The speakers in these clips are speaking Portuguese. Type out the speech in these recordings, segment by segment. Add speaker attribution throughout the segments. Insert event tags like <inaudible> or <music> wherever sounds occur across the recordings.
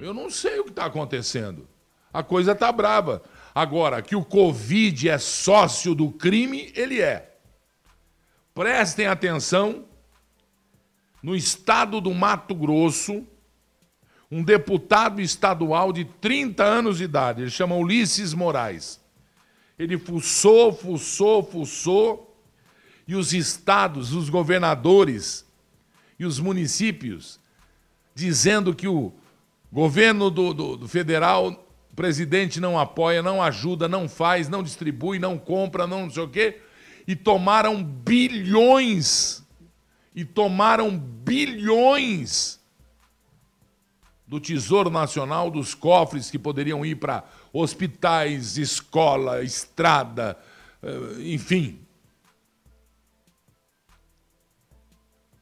Speaker 1: Eu não sei o que está acontecendo. A coisa está brava. Agora, que o Covid é sócio do crime, ele é. Prestem atenção. No estado do Mato Grosso, um deputado estadual de 30 anos de idade, ele chama Ulisses Moraes. Ele fuçou, fuçou, fuçou, e os estados, os governadores e os municípios, dizendo que o governo do, do, do federal, o presidente não apoia, não ajuda, não faz, não distribui, não compra, não, não sei o quê, e tomaram bilhões, e tomaram bilhões do Tesouro Nacional, dos cofres que poderiam ir para hospitais, escola, estrada, eh, enfim.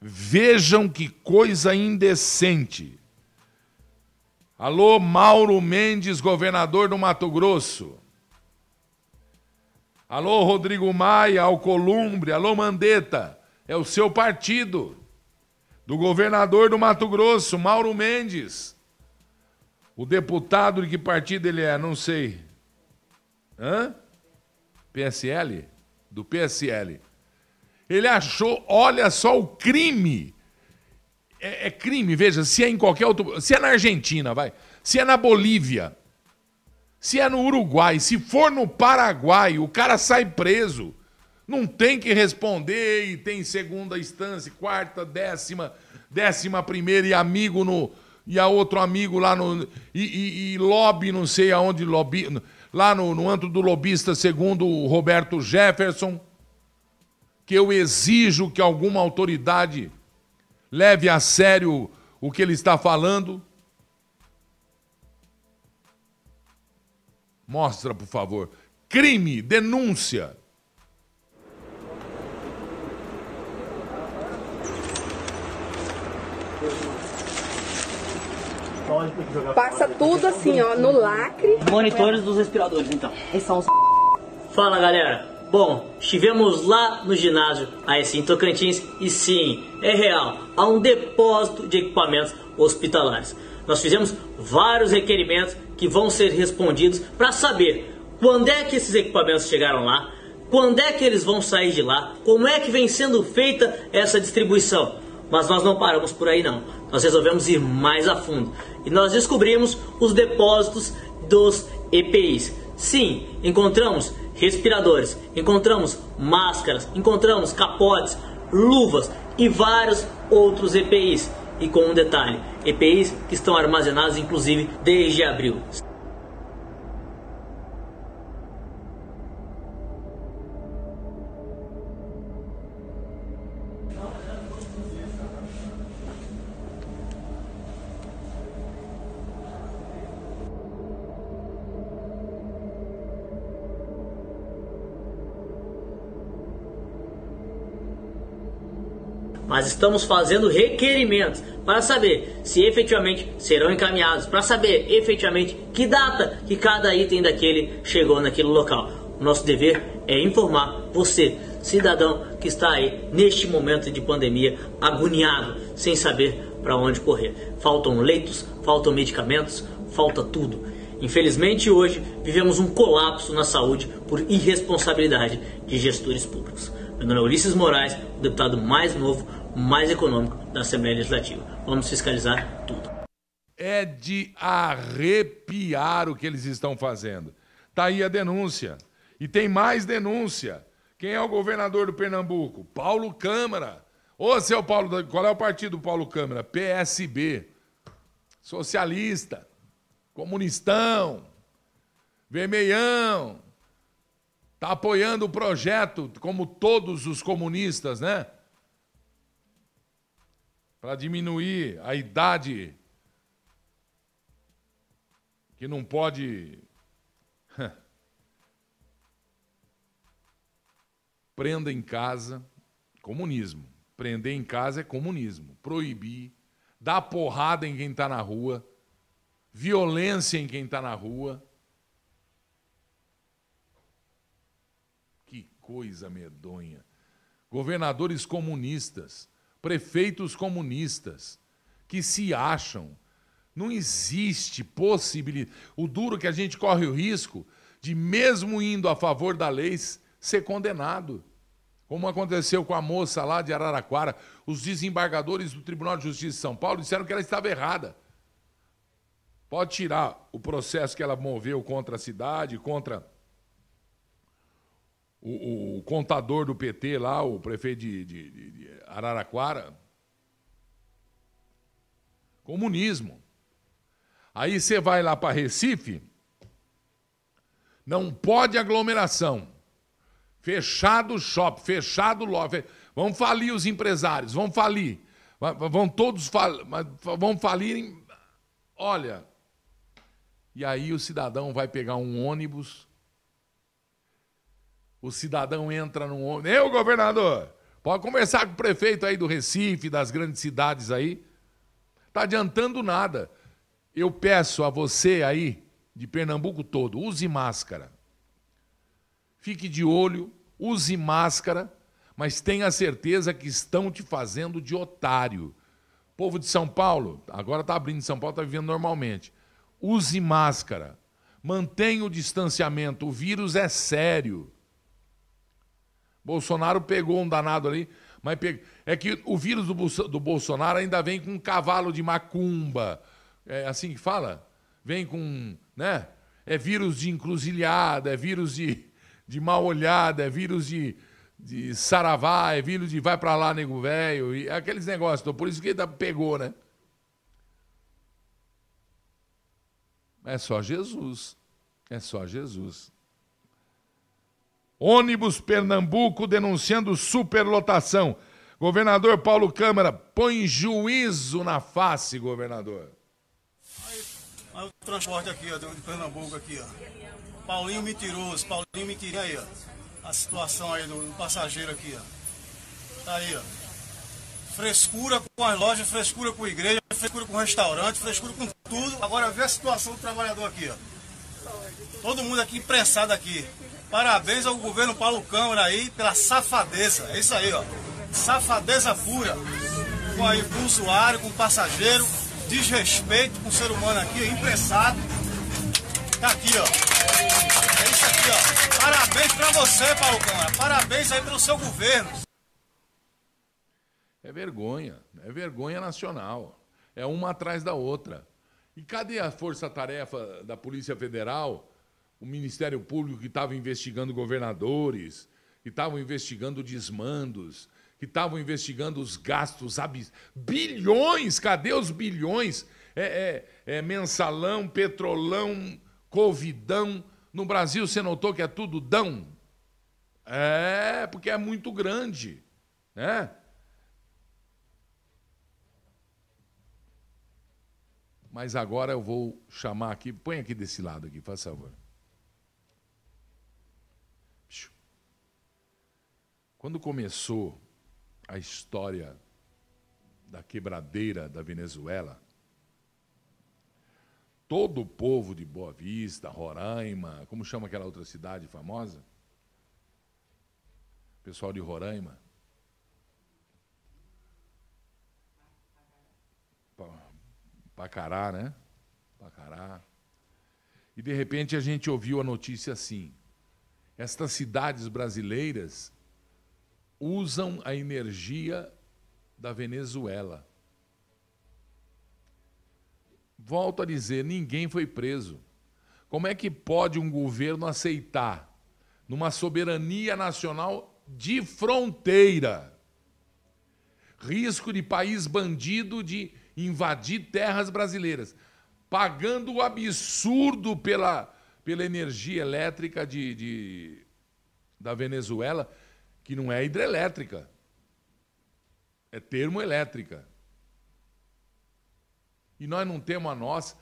Speaker 1: Vejam que coisa indecente. Alô, Mauro Mendes, governador do Mato Grosso. Alô, Rodrigo Maia, Alcolumbre. Alô, Mandetta. É o seu partido. Do governador do Mato Grosso, Mauro Mendes. O deputado de que partido ele é? Não sei. Hã? PSL? Do PSL. Ele achou, olha só o crime. É, é, crime, veja, se é em qualquer outro. Se é na Argentina, vai. Se é na Bolívia. Se é no Uruguai. Se for no Paraguai, o cara sai preso. Não tem que responder e tem segunda instância, quarta, décima, décima primeira e amigo no e a outro amigo lá no. E, e, e lobby, não sei aonde, lobby, lá no, no antro do lobista, segundo o Roberto Jefferson, que eu exijo que alguma autoridade leve a sério o que ele está falando. Mostra, por favor. Crime, denúncia.
Speaker 2: Passa tudo assim, ó, no lacre.
Speaker 3: Monitores dos respiradores, então.
Speaker 2: Esses são os...
Speaker 3: Fala, galera. Bom, estivemos lá no ginásio, aí sim, Tocantins, e sim, é real, há um depósito de equipamentos hospitalares. Nós fizemos vários requerimentos que vão ser respondidos para saber quando é que esses equipamentos chegaram lá, quando é que eles vão sair de lá, como é que vem sendo feita essa distribuição. Mas nós não paramos por aí não. Nós resolvemos ir mais a fundo e nós descobrimos os depósitos dos EPIs. Sim, encontramos respiradores, encontramos máscaras, encontramos capotes, luvas e vários outros EPIs. E com um detalhe, EPIs que estão armazenados inclusive desde abril. Mas estamos fazendo requerimentos para saber se efetivamente serão encaminhados, para saber efetivamente que data que cada item daquele chegou naquele local. Nosso dever é informar você, cidadão que está aí neste momento de pandemia, agoniado, sem saber para onde correr. Faltam leitos, faltam medicamentos, falta tudo. Infelizmente, hoje vivemos um colapso na saúde por irresponsabilidade de gestores públicos. É Ulisses Moraes, o deputado mais novo mais econômico da Assembleia Legislativa. Vamos fiscalizar tudo.
Speaker 1: É de arrepiar o que eles estão fazendo. Tá aí a denúncia. E tem mais denúncia. Quem é o governador do Pernambuco? Paulo Câmara. Ô, seu Paulo, qual é o partido do Paulo Câmara? PSB. Socialista. Comunistão. Vermelhão. Tá apoiando o projeto, como todos os comunistas, né? para diminuir a idade que não pode. <laughs> Prenda em casa, comunismo. Prender em casa é comunismo. Proibir, dar porrada em quem está na rua, violência em quem está na rua. Que coisa medonha. Governadores comunistas prefeitos comunistas que se acham. Não existe possibilidade. O duro que a gente corre o risco de, mesmo indo a favor da lei, ser condenado. Como aconteceu com a moça lá de Araraquara. Os desembargadores do Tribunal de Justiça de São Paulo disseram que ela estava errada. Pode tirar o processo que ela moveu contra a cidade, contra o, o contador do PT lá, o prefeito de, de, de Araraquara. Comunismo. Aí você vai lá para Recife, não pode aglomeração. Fechado o shopping, fechado o loja. Vão falir os empresários, vão falir. Vão todos fal... vão falir. Olha. E aí o cidadão vai pegar um ônibus. O cidadão entra num ônibus. Eu, governador, pode conversar com o prefeito aí do Recife, das grandes cidades aí. Tá adiantando nada. Eu peço a você aí, de Pernambuco todo, use máscara. Fique de olho, use máscara, mas tenha certeza que estão te fazendo de otário. Povo de São Paulo, agora está abrindo São Paulo, está vivendo normalmente. Use máscara. Mantenha o distanciamento. O vírus é sério. Bolsonaro pegou um danado ali, mas é que o vírus do, do Bolsonaro ainda vem com um cavalo de macumba. É assim que fala? Vem com. né? É vírus de encruzilhada, é vírus de de mal olhada, é vírus de, de saravá, é vírus de vai para lá, nego velho, e aqueles negócios. Então, por isso que ele pegou, né? É só Jesus. É só Jesus. Ônibus Pernambuco denunciando superlotação. Governador Paulo Câmara, põe juízo na face, governador.
Speaker 4: Aí, o transporte aqui, ó, de Pernambuco aqui, ó. Paulinho mentiroso, Paulinho mentirinho aí, ó. A situação aí do, do passageiro aqui, ó. Tá aí, ó. Frescura com as lojas, frescura com a igreja, frescura com o restaurante, frescura com tudo. Agora vê a situação do trabalhador aqui, ó. Todo mundo aqui imprensado aqui. Parabéns ao governo Paulo Câmara aí pela safadeza. É isso aí, ó. Safadeza pura. Com, aí, com o usuário, com o passageiro. Desrespeito com o ser humano aqui, imprensado. Tá aqui, ó. É isso aqui, ó. Parabéns pra você, Paulo Câmara. Parabéns aí pelo seu governo.
Speaker 1: É vergonha. É vergonha nacional. É uma atrás da outra. E cadê a força-tarefa da Polícia Federal, o Ministério Público que estava investigando governadores, que estavam investigando desmandos, que estavam investigando os gastos abis... bilhões? Cadê os bilhões? É, é, é mensalão, petrolão, Covidão. No Brasil você notou que é tudo dão? É, porque é muito grande, né? Mas agora eu vou chamar aqui, põe aqui desse lado aqui, faz favor. Quando começou a história da quebradeira da Venezuela, todo o povo de Boa Vista, Roraima, como chama aquela outra cidade famosa? Pessoal de Roraima. Pacará, né? Pacará. E de repente a gente ouviu a notícia assim: estas cidades brasileiras usam a energia da Venezuela. Volto a dizer, ninguém foi preso. Como é que pode um governo aceitar, numa soberania nacional de fronteira, risco de país bandido de invadir terras brasileiras, pagando o absurdo pela, pela energia elétrica de, de, da Venezuela, que não é hidrelétrica, é termoelétrica. E nós não temos a nós.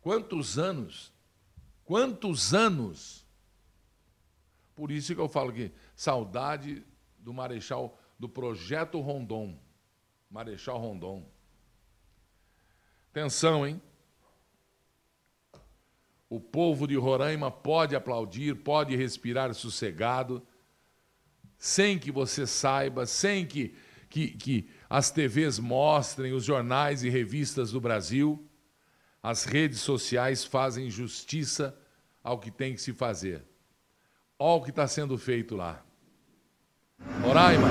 Speaker 1: Quantos anos? Quantos anos? Por isso que eu falo que saudade do Marechal, do projeto Rondon. Marechal Rondon. Atenção, hein? O povo de Roraima pode aplaudir, pode respirar sossegado, sem que você saiba, sem que que, que as TVs mostrem, os jornais e revistas do Brasil. As redes sociais fazem justiça ao que tem que se fazer. Olha o que está sendo feito lá. Roraima,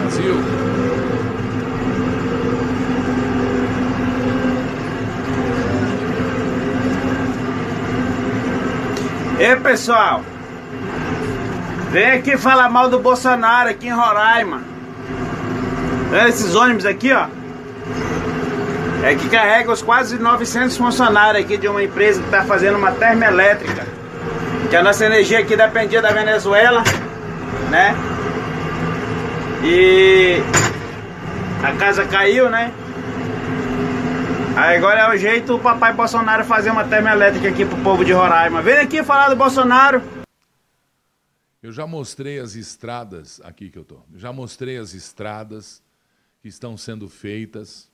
Speaker 1: Brasil.
Speaker 5: Ei pessoal, vem aqui falar mal do Bolsonaro aqui em Roraima. Vê esses ônibus aqui, ó. É que carrega os quase 900 funcionários aqui de uma empresa que está fazendo uma termoelétrica. Que a nossa energia aqui dependia da Venezuela, né? E a casa caiu, né? Aí agora é o jeito o papai Bolsonaro fazer uma termoelétrica aqui pro povo de Roraima. Vem aqui falar do Bolsonaro.
Speaker 1: Eu já mostrei as estradas aqui que eu tô. Já mostrei as estradas que estão sendo feitas.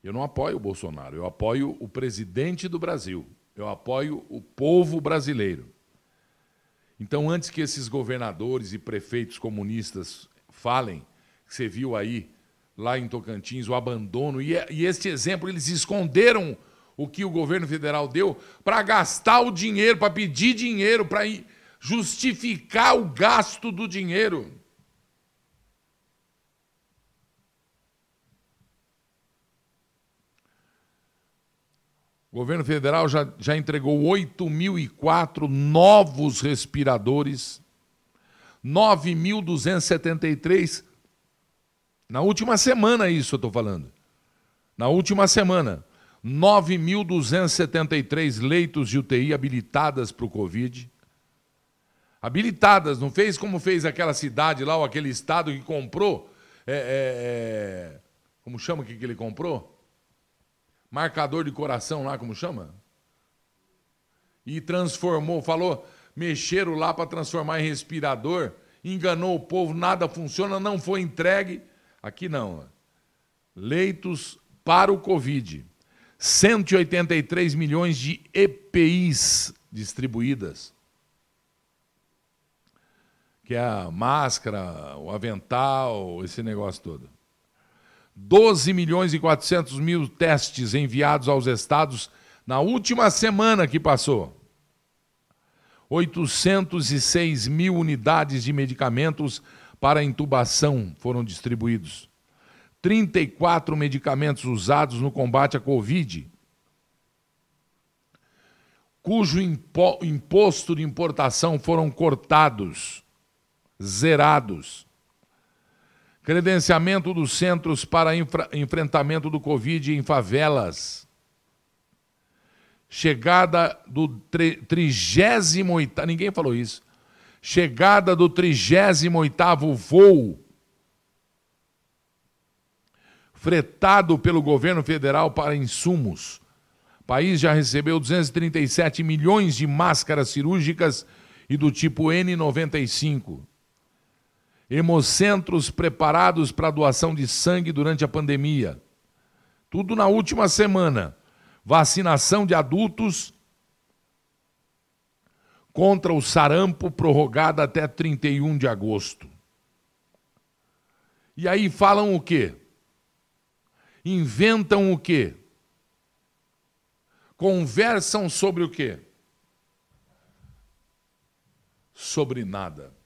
Speaker 1: Eu não apoio o Bolsonaro, eu apoio o presidente do Brasil. Eu apoio o povo brasileiro. Então, antes que esses governadores e prefeitos comunistas falem, você viu aí, lá em Tocantins, o abandono, e, e este exemplo, eles esconderam o que o governo federal deu para gastar o dinheiro, para pedir dinheiro, para justificar o gasto do dinheiro. O governo federal já, já entregou 8.004 novos respiradores, 9.273 na última semana, isso eu estou falando. Na última semana, 9.273 leitos de UTI habilitadas para o Covid. Habilitadas, não fez como fez aquela cidade lá, ou aquele estado que comprou. É, é, é, como chama que, que ele comprou? marcador de coração lá, como chama? E transformou, falou, mexeram lá para transformar em respirador, enganou o povo, nada funciona, não foi entregue. Aqui não. Leitos para o Covid. 183 milhões de EPIs distribuídas. Que é a máscara, o avental, esse negócio todo. 12 milhões e 400 mil testes enviados aos estados na última semana que passou. 806 mil unidades de medicamentos para intubação foram distribuídos. 34 medicamentos usados no combate à Covid, cujo impo imposto de importação foram cortados, zerados. Credenciamento dos centros para enfrentamento do Covid em favelas, chegada do 38 ninguém falou isso, chegada do 38º voo fretado pelo governo federal para insumos. O país já recebeu 237 milhões de máscaras cirúrgicas e do tipo N95 hemocentros preparados para doação de sangue durante a pandemia. Tudo na última semana. Vacinação de adultos contra o sarampo prorrogada até 31 de agosto. E aí falam o quê? Inventam o quê? Conversam sobre o quê? Sobre nada.